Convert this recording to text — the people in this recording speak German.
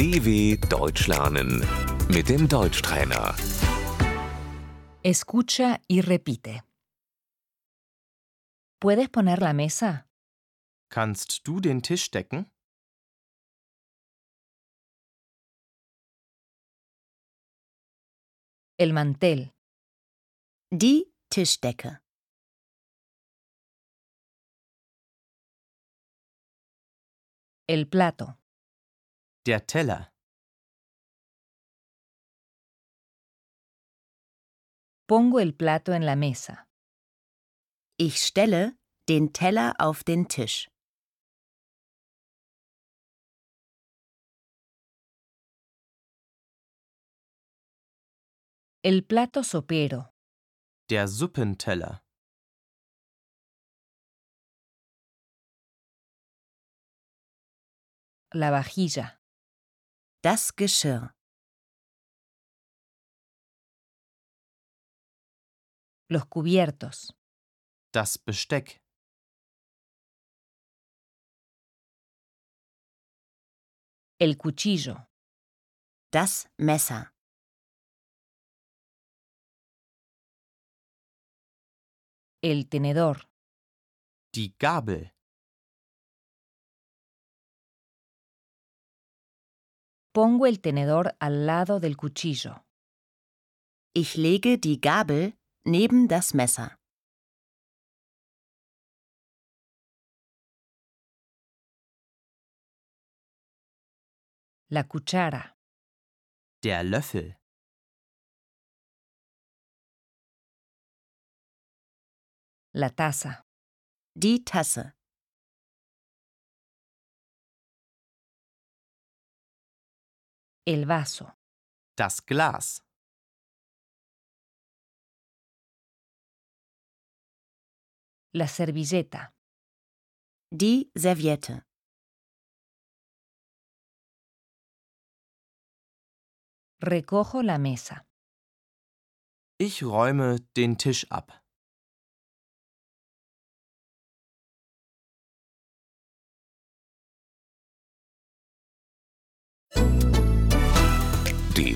DW Deutsch lernen mit dem Deutschtrainer. Escucha y repite. ¿Puedes poner la mesa? Kannst du den Tisch decken? El mantel, Die Tischdecke. el plato, Der Teller. pongo el plato en la mesa, Ich stelle den Teller auf den Tisch. el plato sopero, Der Suppenteller. la vajilla, Das Geschirr. los cubiertos, Das Besteck. el cuchillo, Das Messer. el tenedor, Die Gabel. Pongo el tenedor al lado del cuchillo, Ich lege die Gabel neben das Messer. la cuchara, Der Löffel. la taza, Die Tasse. El vaso, Das Glas. la servilleta, Die Serviette. recojo la mesa. Ich räume den Tisch ab.